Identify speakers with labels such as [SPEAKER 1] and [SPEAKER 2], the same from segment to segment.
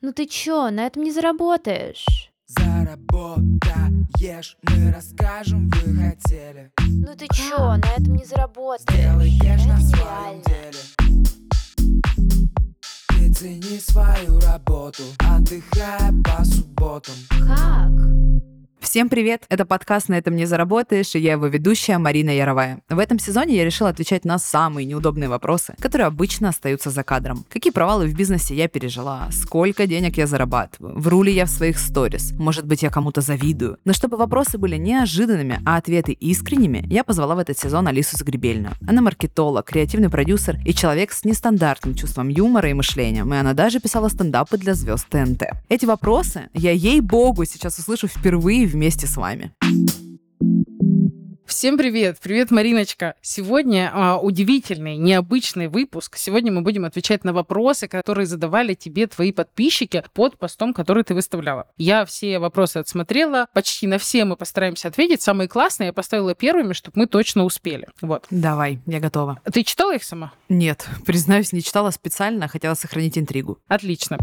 [SPEAKER 1] Ну ты чё, на этом не заработаешь.
[SPEAKER 2] Заработаешь, мы расскажем, вы хотели
[SPEAKER 1] Ну ты чё, на этом не заработаешь.
[SPEAKER 2] Сделаешь
[SPEAKER 1] Это
[SPEAKER 2] на своем деле Ты цени свою работу Отдыхая по субботам
[SPEAKER 1] Как?
[SPEAKER 3] Всем привет! Это подкаст «На этом не заработаешь» и я его ведущая Марина Яровая. В этом сезоне я решила отвечать на самые неудобные вопросы, которые обычно остаются за кадром. Какие провалы в бизнесе я пережила? Сколько денег я зарабатываю? Вру ли я в своих сторис? Может быть, я кому-то завидую? Но чтобы вопросы были неожиданными, а ответы искренними, я позвала в этот сезон Алису Загребельную. Она маркетолог, креативный продюсер и человек с нестандартным чувством юмора и мышлением, и она даже писала стендапы для звезд ТНТ. Эти вопросы я, ей-богу, сейчас услышу впервые вместе с вами.
[SPEAKER 4] Всем привет! Привет, Мариночка! Сегодня а, удивительный, необычный выпуск. Сегодня мы будем отвечать на вопросы, которые задавали тебе твои подписчики под постом, который ты выставляла. Я все вопросы отсмотрела, почти на все мы постараемся ответить. Самые классные я поставила первыми, чтобы мы точно успели. Вот.
[SPEAKER 3] Давай, я готова.
[SPEAKER 4] Ты читала их сама?
[SPEAKER 3] Нет, признаюсь, не читала специально, а хотела сохранить интригу.
[SPEAKER 4] Отлично.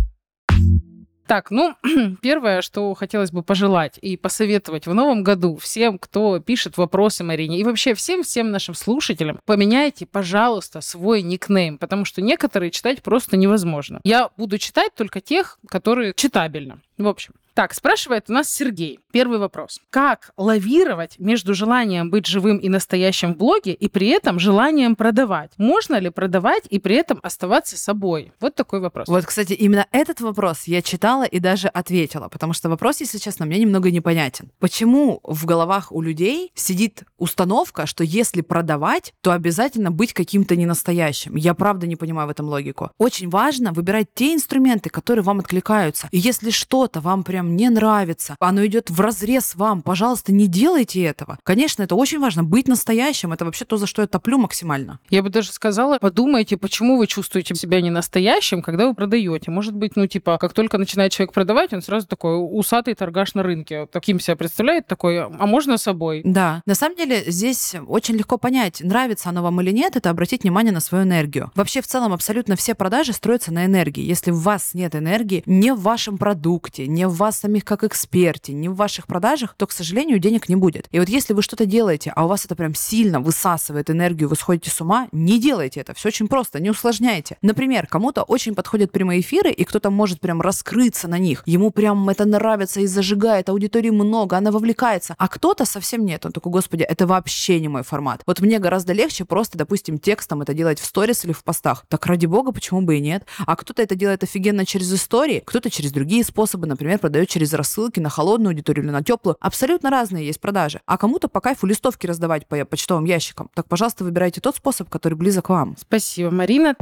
[SPEAKER 4] Так, ну, первое, что хотелось бы пожелать и посоветовать в новом году всем, кто пишет вопросы Марине, и вообще всем-всем нашим слушателям, поменяйте, пожалуйста, свой никнейм, потому что некоторые читать просто невозможно. Я буду читать только тех, которые читабельно. В общем, так, спрашивает у нас Сергей. Первый вопрос. Как лавировать между желанием быть живым и настоящим в блоге и при этом желанием продавать? Можно ли продавать и при этом оставаться собой? Вот такой вопрос.
[SPEAKER 3] Вот, кстати, именно этот вопрос я читала и даже ответила, потому что вопрос, если честно, мне немного непонятен. Почему в головах у людей сидит установка, что если продавать, то обязательно быть каким-то ненастоящим? Я правда не понимаю в этом логику. Очень важно выбирать те инструменты, которые вам откликаются. И если что-то вам прям не нравится, оно идет в разрез вам, пожалуйста, не делайте этого. Конечно, это очень важно. Быть настоящим, это вообще то, за что я топлю максимально.
[SPEAKER 4] Я бы даже сказала, подумайте, почему вы чувствуете себя не настоящим, когда вы продаете. Может быть, ну, типа, как только начинает человек продавать, он сразу такой усатый торгаш на рынке. Таким себя представляет, такой, а можно собой?
[SPEAKER 3] Да, на самом деле здесь очень легко понять, нравится оно вам или нет, это обратить внимание на свою энергию. Вообще, в целом, абсолютно все продажи строятся на энергии. Если в вас нет энергии, не в вашем продукте, не в вас самих как эксперте, не в ваших продажах, то, к сожалению, денег не будет. И вот если вы что-то делаете, а у вас это прям сильно высасывает энергию, вы сходите с ума, не делайте это. Все очень просто, не усложняйте. Например, кому-то очень подходят прямые эфиры, и кто-то может прям раскрыться на них. Ему прям это нравится и зажигает, аудитории много, она вовлекается. А кто-то совсем нет. Он такой, господи, это вообще не мой формат. Вот мне гораздо легче просто, допустим, текстом это делать в сторис или в постах. Так ради бога, почему бы и нет? А кто-то это делает офигенно через истории, кто-то через другие способы, например, продает через рассылки на холодную аудиторию или на теплую. Абсолютно разные есть продажи. А кому-то по кайфу листовки раздавать по почтовым ящикам. Так, пожалуйста, выбирайте тот способ, который близок вам.
[SPEAKER 4] Спасибо, Марина.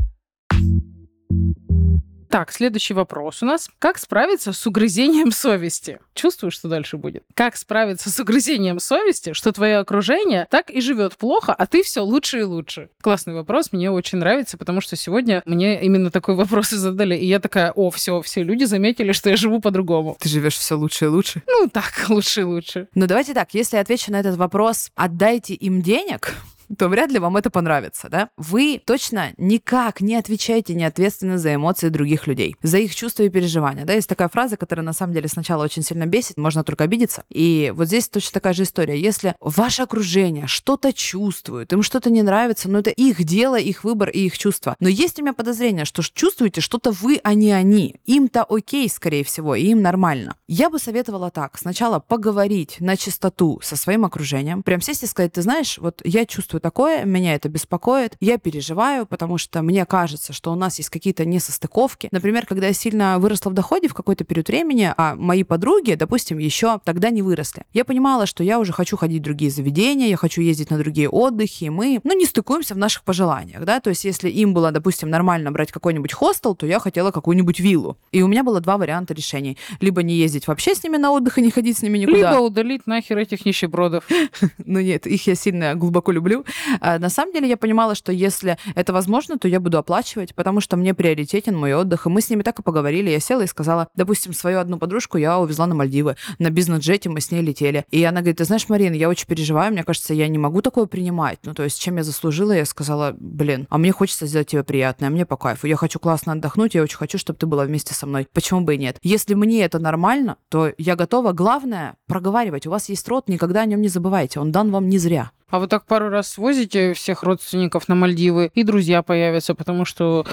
[SPEAKER 4] Так, следующий вопрос у нас. Как справиться с угрызением совести? Чувствуешь, что дальше будет? Как справиться с угрызением совести, что твое окружение так и живет плохо, а ты все лучше и лучше? Классный вопрос, мне очень нравится, потому что сегодня мне именно такой вопрос и задали, и я такая, о, все, все люди заметили, что я живу по-другому.
[SPEAKER 3] Ты живешь все лучше и лучше.
[SPEAKER 4] Ну так, лучше и лучше.
[SPEAKER 3] Ну, давайте так, если я отвечу на этот вопрос, отдайте им денег, то вряд ли вам это понравится, да? Вы точно никак не отвечаете не ответственно за эмоции других людей, за их чувства и переживания, да? Есть такая фраза, которая на самом деле сначала очень сильно бесит, можно только обидеться. И вот здесь точно такая же история. Если ваше окружение что-то чувствует, им что-то не нравится, ну это их дело, их выбор и их чувства. Но есть у меня подозрение, что чувствуете что-то вы, а не они. Им-то окей, скорее всего, и им нормально. Я бы советовала так. Сначала поговорить на чистоту со своим окружением. Прям сесть и сказать, ты знаешь, вот я чувствую такое, меня это беспокоит, я переживаю, потому что мне кажется, что у нас есть какие-то несостыковки. Например, когда я сильно выросла в доходе в какой-то период времени, а мои подруги, допустим, еще тогда не выросли. Я понимала, что я уже хочу ходить в другие заведения, я хочу ездить на другие отдыхи, и мы, ну, не стыкуемся в наших пожеланиях, да, то есть если им было, допустим, нормально брать какой-нибудь хостел, то я хотела какую-нибудь виллу. И у меня было два варианта решений. Либо не ездить вообще с ними на отдых и не ходить с ними никуда.
[SPEAKER 4] Либо удалить нахер этих нищебродов.
[SPEAKER 3] Ну нет, их я сильно глубоко люблю. А, На самом деле я понимала, что если это возможно, то я буду оплачивать, потому что мне приоритетен мой отдых. И мы с ними так и поговорили. Я села и сказала, допустим, свою одну подружку я увезла на Мальдивы. На бизнес-джете мы с ней летели. И она говорит, ты знаешь, Марина, я очень переживаю, мне кажется, я не могу такое принимать. Ну, то есть, чем я заслужила, я сказала, блин, а мне хочется сделать тебе приятное, а мне по кайфу. Я хочу классно отдохнуть, я очень хочу, чтобы ты была вместе со мной. Почему бы и нет? Если мне это нормально, то я готова. Главное, проговаривать. У вас есть род, никогда о нем не забывайте. Он дан вам не зря.
[SPEAKER 4] А вы так пару раз свозите всех родственников на Мальдивы, и друзья появятся, потому что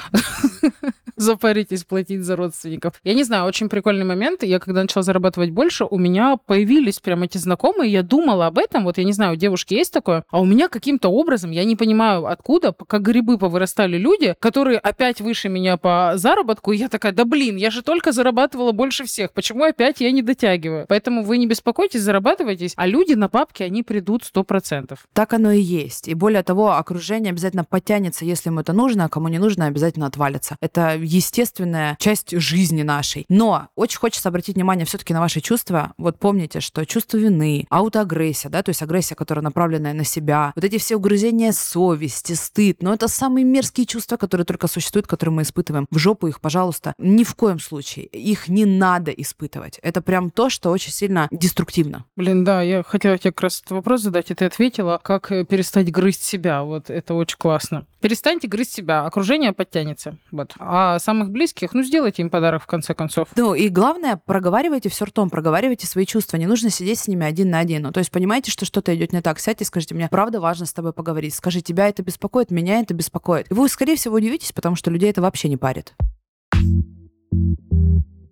[SPEAKER 4] запаритесь платить за родственников. Я не знаю, очень прикольный момент. Я когда начала зарабатывать больше, у меня появились прям эти знакомые, я думала об этом, вот я не знаю, у девушки есть такое, а у меня каким-то образом, я не понимаю откуда, как грибы повырастали люди, которые опять выше меня по заработку, и я такая, да блин, я же только зарабатывала больше всех, почему опять я не дотягиваю? Поэтому вы не беспокойтесь, зарабатывайтесь, а люди на папке, они придут 100%.
[SPEAKER 3] Так оно и есть. И более того, окружение обязательно подтянется, если ему это нужно, а кому не нужно, обязательно отвалится. Это естественная часть жизни нашей. Но очень хочется обратить внимание все-таки на ваши чувства. Вот помните, что чувство вины, аутоагрессия, да, то есть агрессия, которая направленная на себя, вот эти все угрызения совести, стыд, но это самые мерзкие чувства, которые только существуют, которые мы испытываем. В жопу их, пожалуйста, ни в коем случае. Их не надо испытывать. Это прям то, что очень сильно деструктивно.
[SPEAKER 4] Блин, да, я хотела тебе как раз этот вопрос задать, и ты ответила, как э, перестать грызть себя. Вот это очень классно. Перестаньте грызть себя, окружение подтянется. Вот. А самых близких, ну, сделайте им подарок в конце концов.
[SPEAKER 3] Ну и главное, проговаривайте все ртом, проговаривайте свои чувства. Не нужно сидеть с ними один на один. Ну, то есть понимаете, что что-то идет не так. Сядьте и скажите, мне правда важно с тобой поговорить. Скажи, тебя это беспокоит, меня это беспокоит. И вы, скорее всего, удивитесь, потому что людей это вообще не парит.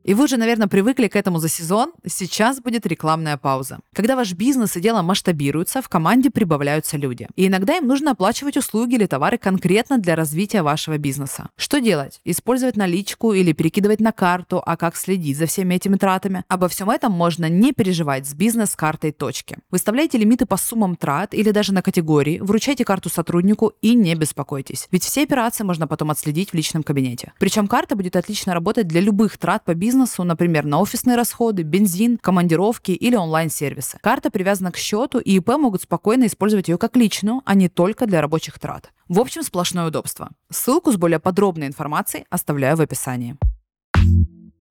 [SPEAKER 3] И вы уже, наверное, привыкли к этому за сезон. Сейчас будет рекламная пауза. Когда ваш бизнес и дело масштабируются, в команде прибавляются люди. И иногда им нужно оплачивать услуги или товары конкретно для развития вашего бизнеса. Что делать? Использовать наличку или перекидывать на карту, а как следить за всеми этими тратами? Обо всем этом можно не переживать с бизнес-картой точки. Выставляйте лимиты по суммам трат или даже на категории, вручайте карту сотруднику и не беспокойтесь. Ведь все операции можно потом отследить в личном кабинете. Причем карта будет отлично работать для любых трат по бизнесу, например, на офисные расходы, бензин, командировки или онлайн-сервисы. Карта привязана к счету, и ИП могут спокойно использовать ее как личную, а не только для рабочих трат. В общем, сплошное удобство. Ссылку с более подробной информацией оставляю в описании.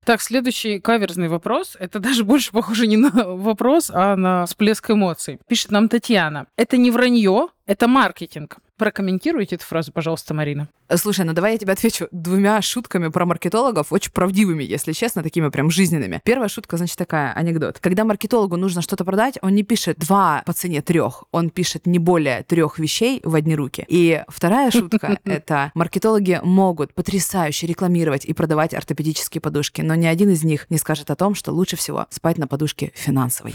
[SPEAKER 4] Так, следующий каверзный вопрос. Это даже больше похоже не на вопрос, а на всплеск эмоций. Пишет нам Татьяна. Это не вранье, это маркетинг. Прокомментируйте эту фразу, пожалуйста, Марина.
[SPEAKER 3] Слушай, ну давай я тебе отвечу двумя шутками про маркетологов, очень правдивыми, если честно, такими прям жизненными. Первая шутка, значит, такая, анекдот. Когда маркетологу нужно что-то продать, он не пишет два по цене трех, он пишет не более трех вещей в одни руки. И вторая шутка — это маркетологи могут потрясающе рекламировать и продавать ортопедические подушки, но ни один из них не скажет о том, что лучше всего спать на подушке финансовой.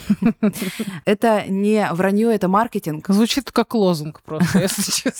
[SPEAKER 3] Это не вранье, это маркетинг.
[SPEAKER 4] Звучит как лозунг просто, если честно.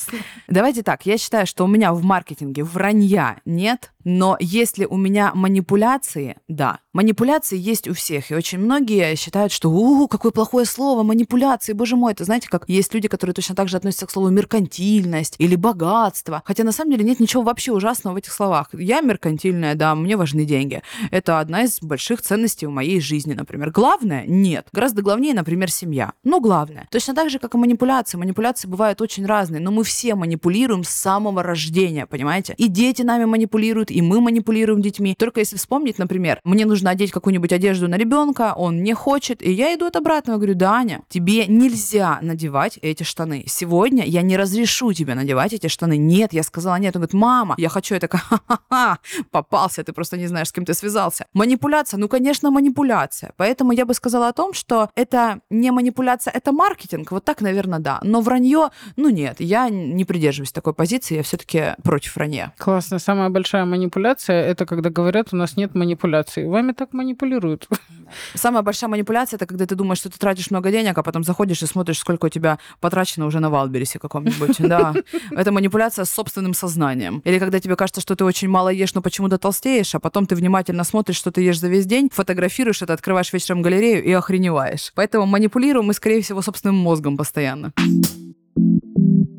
[SPEAKER 3] Давайте так, я считаю, что у меня в маркетинге вранья нет, но если у меня манипуляции, да, манипуляции есть у всех, и очень многие считают, что у какое плохое слово, манипуляции, боже мой, это знаете, как есть люди, которые точно так же относятся к слову меркантильность или богатство, хотя на самом деле нет ничего вообще ужасного в этих словах. Я меркантильная, да, мне важны деньги. Это одна из больших ценностей в моей жизни, например. Главное? Нет. Гораздо главнее, например, семья. Но главное. Точно так же, как и манипуляции. Манипуляции бывают очень разные, но мы все манипулируем с самого рождения, понимаете? И дети нами манипулируют, и мы манипулируем детьми. Только если вспомнить, например, мне нужно одеть какую-нибудь одежду на ребенка, он не хочет, и я иду от обратного, говорю, да, Аня, тебе нельзя надевать эти штаны. Сегодня я не разрешу тебе надевать эти штаны. Нет, я сказала нет. Он говорит, мама, я хочу. Я такая, ха-ха-ха, попался, ты просто не знаешь, с кем ты связался. Манипуляция, ну, конечно, манипуляция. Поэтому я бы сказала о том, что это не манипуляция, это маркетинг. Вот так, наверное, да. Но вранье, ну, нет, я не придерживаюсь такой позиции, я все-таки против вранья.
[SPEAKER 4] Классно. Самая большая манипуляция — это когда говорят, у нас нет манипуляции. Вами так манипулируют.
[SPEAKER 3] Самая большая манипуляция это когда ты думаешь, что ты тратишь много денег, а потом заходишь и смотришь, сколько у тебя потрачено уже на Валберисе каком-нибудь. Да. Это манипуляция с собственным сознанием. Или когда тебе кажется, что ты очень мало ешь, но почему-то толстеешь, а потом ты внимательно смотришь, что ты ешь за весь день, фотографируешь это, открываешь вечером галерею и охреневаешь. Поэтому манипулируем мы, скорее всего, собственным мозгом постоянно.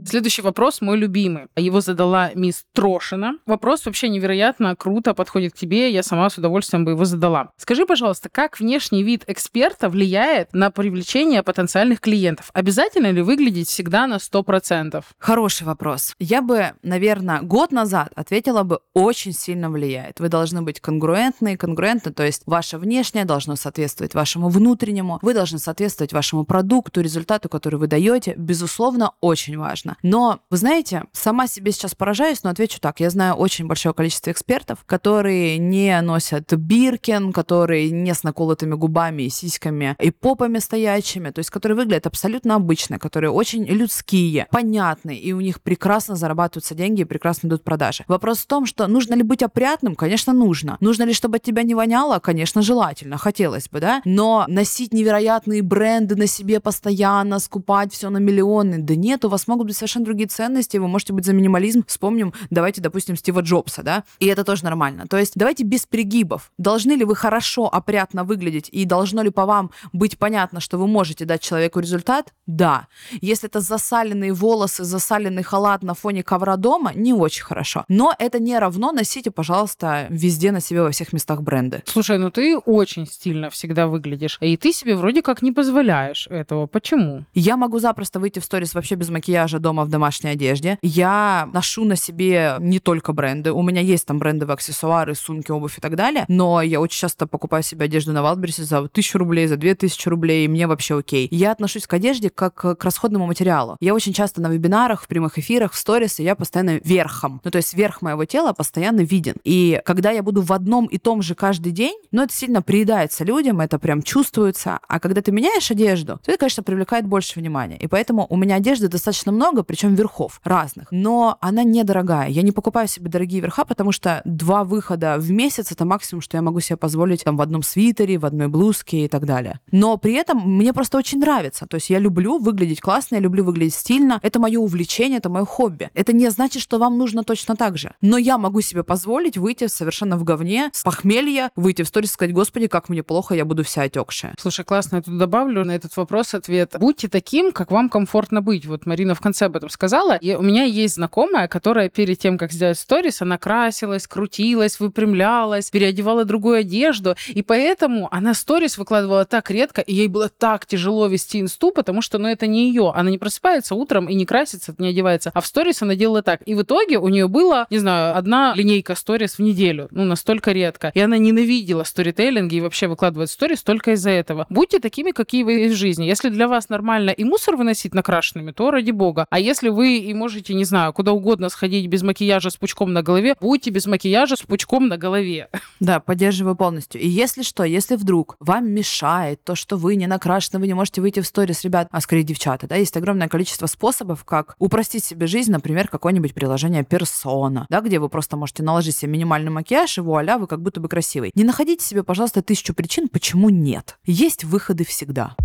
[SPEAKER 4] Следующий вопрос мой любимый. Его задала мисс Трошина. Вопрос вообще невероятно круто подходит к тебе. Я сама с удовольствием бы его задала. Скажи, пожалуйста, как внешний вид эксперта влияет на привлечение потенциальных клиентов? Обязательно ли выглядеть всегда на 100%?
[SPEAKER 3] Хороший вопрос. Я бы, наверное, год назад ответила бы, очень сильно влияет. Вы должны быть конгруентны, конгруентны, то есть ваше внешнее должно соответствовать вашему внутреннему, вы должны соответствовать вашему продукту, результату, который вы даете. Безусловно, очень важно. Но, вы знаете, сама себе сейчас поражаюсь, но отвечу так. Я знаю очень большое количество экспертов, которые не носят биркин, которые не с наколотыми губами и сиськами и попами стоячими, то есть которые выглядят абсолютно обычно, которые очень людские, понятные, и у них прекрасно зарабатываются деньги и прекрасно идут продажи. Вопрос в том, что нужно ли быть опрятным? Конечно, нужно. Нужно ли, чтобы от тебя не воняло? Конечно, желательно, хотелось бы, да? Но носить невероятные бренды на себе постоянно, скупать все на миллионы, да нет, у вас могут быть совершенно другие ценности, вы можете быть за минимализм. Вспомним, давайте, допустим, Стива Джобса, да? И это тоже нормально. То есть давайте без перегибов. Должны ли вы хорошо, опрятно выглядеть, и должно ли по вам быть понятно, что вы можете дать человеку результат? Да. Если это засаленные волосы, засаленный халат на фоне ковра дома, не очень хорошо. Но это не равно носите, пожалуйста, везде на себе во всех местах бренды.
[SPEAKER 4] Слушай, ну ты очень стильно всегда выглядишь. И ты себе вроде как не позволяешь этого. Почему?
[SPEAKER 3] Я могу запросто выйти в сторис вообще без макияжа дома в домашней одежде. Я ношу на себе не только бренды. У меня есть там брендовые аксессуары, сумки, обувь и так далее. Но я очень часто покупаю себе одежду на Валберсе за тысячу рублей, за две тысячи рублей, и мне вообще окей. Я отношусь к одежде как к расходному материалу. Я очень часто на вебинарах, в прямых эфирах, в сторис, я постоянно верхом. Ну, то есть верх моего тела постоянно виден. И когда я буду в одном и том же каждый день, ну, это сильно приедается людям, это прям чувствуется. А когда ты меняешь одежду, то это, конечно, привлекает больше внимания. И поэтому у меня одежды достаточно много, причем верхов разных. Но она недорогая. Я не покупаю себе дорогие верха, потому что два выхода в месяц это максимум, что я могу себе позволить там в одном свитере, в одной блузке и так далее. Но при этом мне просто очень нравится. То есть я люблю выглядеть классно, я люблю выглядеть стильно. Это мое увлечение, это мое хобби. Это не значит, что вам нужно точно так же. Но я могу себе позволить выйти совершенно в говне, с похмелья, выйти в сторис и сказать, господи, как мне плохо, я буду вся отекшая.
[SPEAKER 4] Слушай, классно, я тут добавлю на этот вопрос ответ. Будьте таким, как вам комфортно быть. Вот Марина в конце об этом сказала. И у меня есть знакомая, которая перед тем, как сделать сторис, она красилась, крутилась, выпрямлялась, переодевала другую одежду. И поэтому она сторис выкладывала так редко, и ей было так тяжело вести инсту, потому что, ну, это не ее. Она не просыпается утром и не красится, не одевается. А в сторис она делала так. И в итоге у нее было, не знаю, одна линейка сторис в неделю. Ну, настолько редко. И она ненавидела сторителлинги и вообще выкладывать сторис только из-за этого. Будьте такими, какие вы в жизни. Если для вас нормально и мусор выносить накрашенными, то ради бога. А если вы и можете, не знаю, куда угодно сходить без макияжа с пучком на голове, будьте без макияжа с пучком на голове.
[SPEAKER 3] Да, поддерживаю полностью. И если что, если вдруг вам мешает то, что вы не накрашены, вы не можете выйти в сторис, ребят, а скорее девчата, да, есть огромное количество способов, как упростить себе жизнь, например, какое-нибудь приложение персона, да, где вы просто можете наложить себе минимальный макияж, и вуаля, вы как будто бы красивый. Не находите себе, пожалуйста, тысячу причин, почему нет. Есть выходы всегда.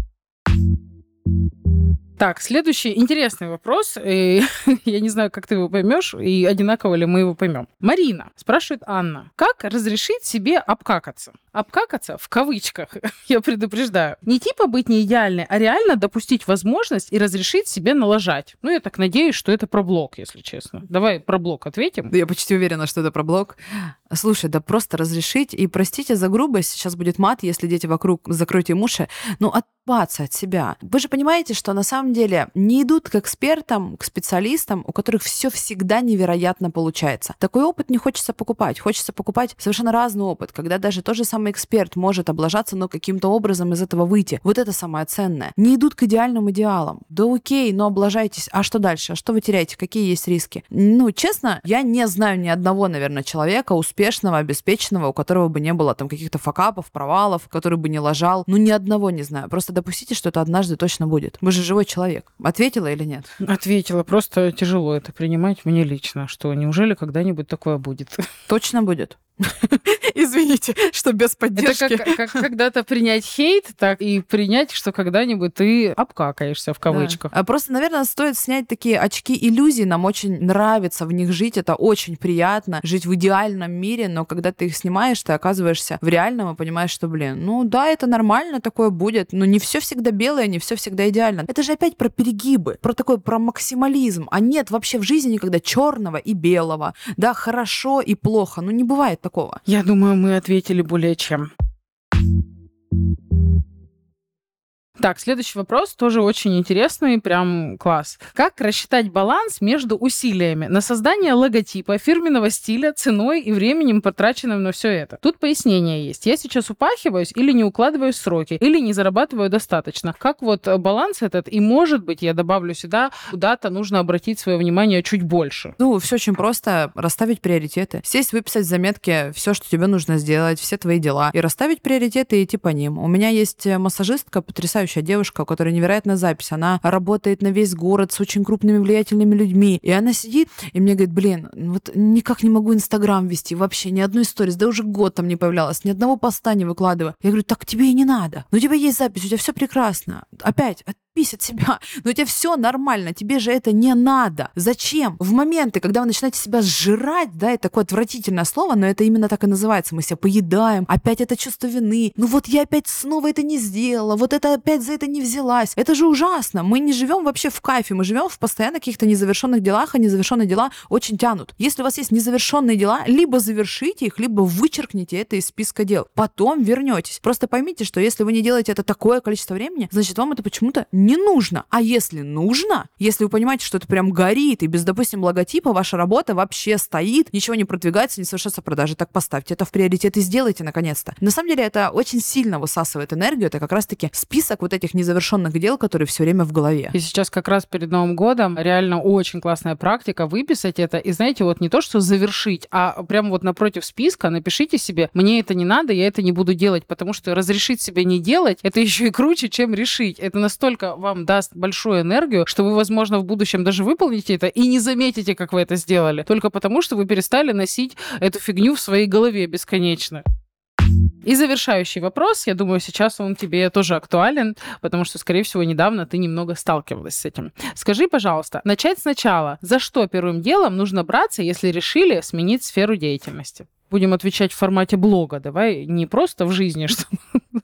[SPEAKER 4] Так, следующий интересный вопрос. И, я не знаю, как ты его поймешь, и одинаково ли мы его поймем. Марина спрашивает Анна, как разрешить себе обкакаться? Обкакаться в кавычках, я предупреждаю. Не типа быть не идеальной, а реально допустить возможность и разрешить себе налажать. Ну, я так надеюсь, что это про блок, если честно. Давай про блок ответим.
[SPEAKER 3] Я почти уверена, что это про блог. Слушай, да просто разрешить. И простите за грубость, сейчас будет мат, если дети вокруг, закройте им. Ну, отпаться от себя. Вы же понимаете, что на самом деле не идут к экспертам, к специалистам, у которых все всегда невероятно получается. Такой опыт не хочется покупать. Хочется покупать совершенно разный опыт, когда даже тот же самый эксперт может облажаться, но каким-то образом из этого выйти. Вот это самое ценное. Не идут к идеальным идеалам. Да окей, но облажайтесь. А что дальше? А что вы теряете? Какие есть риски? Ну, честно, я не знаю ни одного, наверное, человека обеспеченного, у которого бы не было там каких-то факапов, провалов, который бы не лажал. Ну, ни одного не знаю. Просто допустите, что это однажды точно будет. Вы же живой человек. Ответила или нет?
[SPEAKER 4] Ответила. Просто тяжело это принимать мне лично, что неужели когда-нибудь такое будет?
[SPEAKER 3] Точно будет. Извините, что без
[SPEAKER 4] Это
[SPEAKER 3] поддержки.
[SPEAKER 4] как, как когда-то принять хейт, так и принять, что когда-нибудь ты обкакаешься в кавычках.
[SPEAKER 3] Да. А Просто, наверное, стоит снять такие очки иллюзий. Нам очень нравится в них жить. Это очень приятно жить в идеальном мире, но когда ты их снимаешь, ты оказываешься в реальном и понимаешь, что, блин, ну да, это нормально, такое будет, но не все всегда белое, не все всегда идеально. Это же опять про перегибы, про такой, про максимализм. А нет вообще в жизни никогда черного и белого, да, хорошо и плохо. Ну не бывает такого.
[SPEAKER 4] Я думаю, мы ответили более чем. Так, следующий вопрос тоже очень интересный, прям класс. Как рассчитать баланс между усилиями на создание логотипа, фирменного стиля, ценой и временем, потраченным на все это? Тут пояснение есть. Я сейчас упахиваюсь или не укладываюсь в сроки, или не зарабатываю достаточно. Как вот э, баланс этот? И, может быть, я добавлю сюда, куда-то нужно обратить свое внимание чуть больше.
[SPEAKER 3] Ну, все очень просто. Расставить приоритеты. Сесть, выписать в заметке все, что тебе нужно сделать, все твои дела. И расставить приоритеты и идти по ним. У меня есть э, массажистка, потрясающая девушка, у которой невероятная запись. Она работает на весь город с очень крупными влиятельными людьми. И она сидит и мне говорит, блин, вот никак не могу Инстаграм вести вообще, ни одной истории, да уже год там не появлялась, ни одного поста не выкладываю. Я говорю, так тебе и не надо. Ну, у тебя есть запись, у тебя все прекрасно. Опять, отпись от себя. Но у тебя все нормально, тебе же это не надо. Зачем? В моменты, когда вы начинаете себя сжирать, да, это такое отвратительное слово, но это именно так и называется. Мы себя поедаем, опять это чувство вины. Ну вот я опять снова это не сделала, вот это опять за это не взялась. Это же ужасно. Мы не живем вообще в кайфе, мы живем в постоянно каких-то незавершенных делах, а незавершенные дела очень тянут. Если у вас есть незавершенные дела, либо завершите их, либо вычеркните это из списка дел. Потом вернетесь. Просто поймите, что если вы не делаете это такое количество времени, значит, вам это почему-то не нужно. А если нужно, если вы понимаете, что это прям горит, и без, допустим, логотипа ваша работа вообще стоит, ничего не продвигается, не совершается продажи, так поставьте это в приоритет и сделайте наконец-то. На самом деле это очень сильно высасывает энергию, это как раз-таки список вот этих незавершенных дел, которые все время в голове.
[SPEAKER 4] И сейчас как раз перед Новым годом реально очень классная практика выписать это. И знаете, вот не то, что завершить, а прямо вот напротив списка напишите себе, мне это не надо, я это не буду делать, потому что разрешить себе не делать, это еще и круче, чем решить. Это настолько вам даст большую энергию, что вы, возможно, в будущем даже выполните это и не заметите, как вы это сделали. Только потому, что вы перестали носить эту фигню в своей голове бесконечно. И завершающий вопрос, я думаю, сейчас он тебе тоже актуален, потому что, скорее всего, недавно ты немного сталкивалась с этим. Скажи, пожалуйста, начать сначала. За что первым делом нужно браться, если решили сменить сферу деятельности? Будем отвечать в формате блога, давай не просто в жизни, что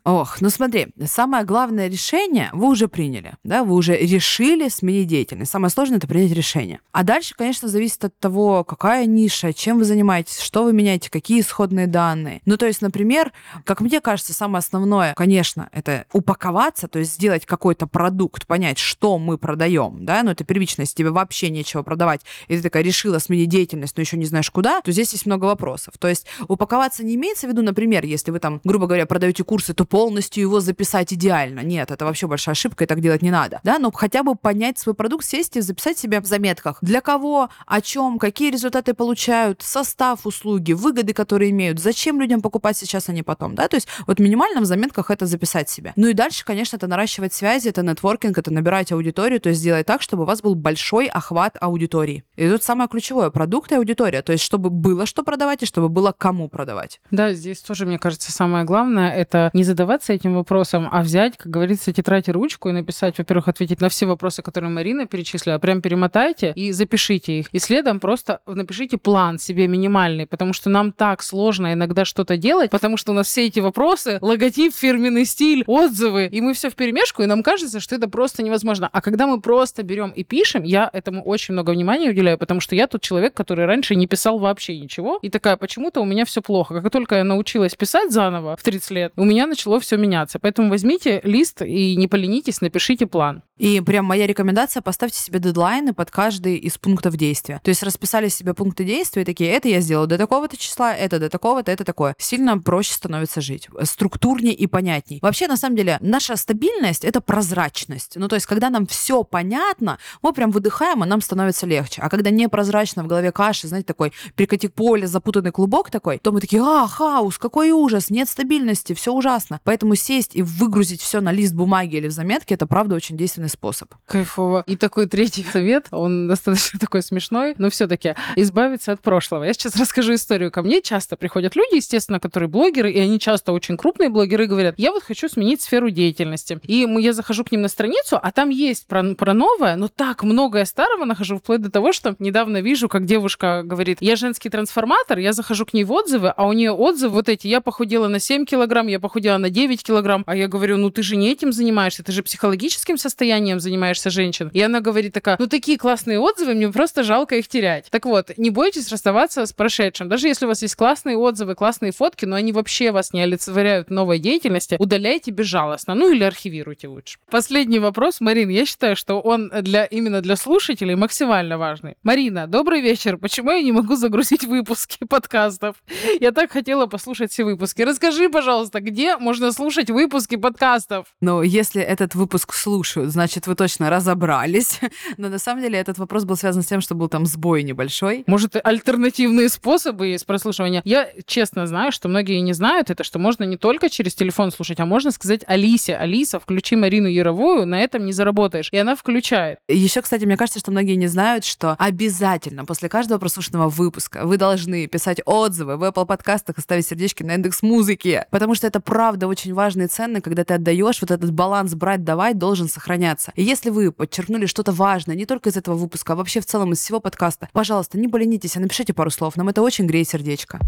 [SPEAKER 3] Ох, ну смотри, самое главное решение вы уже приняли, да, вы уже решили сменить деятельность. Самое сложное это принять решение. А дальше, конечно, зависит от того, какая ниша, чем вы занимаетесь, что вы меняете, какие исходные данные. Ну, то есть, например, как мне кажется, самое основное, конечно, это упаковаться, то есть сделать какой-то продукт, понять, что мы продаем, да, ну это первично, если тебе вообще нечего продавать, и ты такая решила сменить деятельность, но еще не знаешь куда, то здесь есть много вопросов. То есть упаковаться не имеется в виду, например, если вы там, грубо говоря, продаете курсы, то полностью его записать идеально. Нет, это вообще большая ошибка, и так делать не надо. Да, но хотя бы понять свой продукт, сесть и записать себе в заметках. Для кого, о чем, какие результаты получают, состав услуги, выгоды, которые имеют, зачем людям покупать сейчас, а не потом. Да, то есть вот минимально в заметках это записать себе. Ну и дальше, конечно, это наращивать связи, это нетворкинг, это набирать аудиторию, то есть сделать так, чтобы у вас был большой охват аудитории. И тут самое ключевое, продукт и аудитория, то есть чтобы было что продавать и чтобы было кому продавать.
[SPEAKER 4] Да, здесь тоже, мне кажется, самое главное это не задаваться этим вопросом, а взять, как говорится, тетрадь и ручку и написать, во-первых, ответить на все вопросы, которые Марина перечислила, прям перемотайте и запишите их. И следом просто напишите план себе минимальный, потому что нам так сложно иногда что-то делать, потому что у нас все эти вопросы, логотип, фирменный стиль, отзывы, и мы все в перемешку, и нам кажется, что это просто невозможно. А когда мы просто берем и пишем, я этому очень много внимания уделяю, потому что я тот человек, который раньше не писал вообще ничего, и такая, почему-то у меня все плохо. Как только я научилась писать заново в 30 лет, у меня начало все меняться. Поэтому возьмите лист и не поленитесь, напишите план.
[SPEAKER 3] И прям моя рекомендация, поставьте себе дедлайны под каждый из пунктов действия. То есть расписали себе пункты действия, такие, это я сделаю до такого-то числа, это до такого-то, это такое. Сильно проще становится жить. Структурнее и понятней. Вообще, на самом деле, наша стабильность — это прозрачность. Ну, то есть, когда нам все понятно, мы прям выдыхаем, и нам становится легче. А когда непрозрачно, в голове каши, знаете, такой перекати поле, запутанный клубок такой, то мы такие, а, хаос, какой ужас, нет стабильности, все ужасно. Поэтому сесть и выгрузить все на лист бумаги или в заметке, это правда очень действенный способ.
[SPEAKER 4] Кайфово. И такой третий совет, он достаточно такой смешной, но все-таки избавиться от прошлого. Я сейчас расскажу историю. Ко мне часто приходят люди, естественно, которые блогеры, и они часто очень крупные блогеры, говорят, я вот хочу сменить сферу деятельности. И я захожу к ним на страницу, а там есть про, про новое, но так многое старого нахожу, вплоть до того, что недавно вижу, как девушка говорит, я женский трансформатор, я захожу к ней отзывы, а у нее отзывы вот эти, я похудела на 7 килограмм, я похудела на 9 килограмм, а я говорю, ну ты же не этим занимаешься, ты же психологическим состоянием занимаешься женщин. И она говорит такая, ну такие классные отзывы, мне просто жалко их терять. Так вот, не бойтесь расставаться с прошедшим. Даже если у вас есть классные отзывы, классные фотки, но они вообще вас не олицетворяют новой деятельности, удаляйте безжалостно, ну или архивируйте лучше. Последний вопрос, Марин, я считаю, что он для именно для слушателей максимально важный. Марина, добрый вечер. Почему я не могу загрузить выпуски подкастов? Я так хотела послушать все выпуски. Расскажи, пожалуйста, где можно слушать выпуски подкастов?
[SPEAKER 3] Но если этот выпуск слушают, значит, вы точно разобрались. Но на самом деле этот вопрос был связан с тем, что был там сбой небольшой.
[SPEAKER 4] Может, альтернативные способы есть прослушивания? Я честно знаю, что многие не знают это, что можно не только через телефон слушать, а можно сказать Алисе, Алиса, включи Марину Яровую, на этом не заработаешь. И она включает.
[SPEAKER 3] Еще, кстати, мне кажется, что многие не знают, что обязательно после каждого прослушанного выпуска вы должны писать отзывы в Apple подкастах и ставить сердечки на индекс музыки. Потому что это правда очень важно и ценно, когда ты отдаешь вот этот баланс брать-давать должен сохраняться. И если вы подчеркнули что-то важное не только из этого выпуска, а вообще в целом из всего подкаста, пожалуйста, не поленитесь, а напишите пару слов. Нам это очень греет сердечко.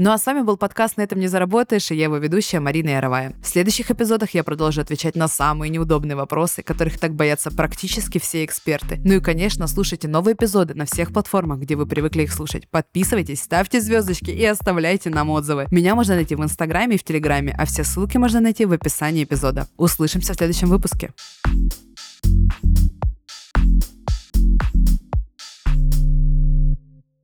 [SPEAKER 3] Ну а с вами был подкаст «На этом не заработаешь» и я его ведущая Марина Яровая. В следующих эпизодах я продолжу отвечать на самые неудобные вопросы, которых так боятся практически все эксперты. Ну и, конечно, слушайте новые эпизоды на всех платформах, где вы привыкли их слушать. Подписывайтесь, ставьте звездочки и оставляйте нам отзывы. Меня можно найти в Инстаграме и в Телеграме, а все ссылки можно найти в описании эпизода. Услышимся в следующем выпуске.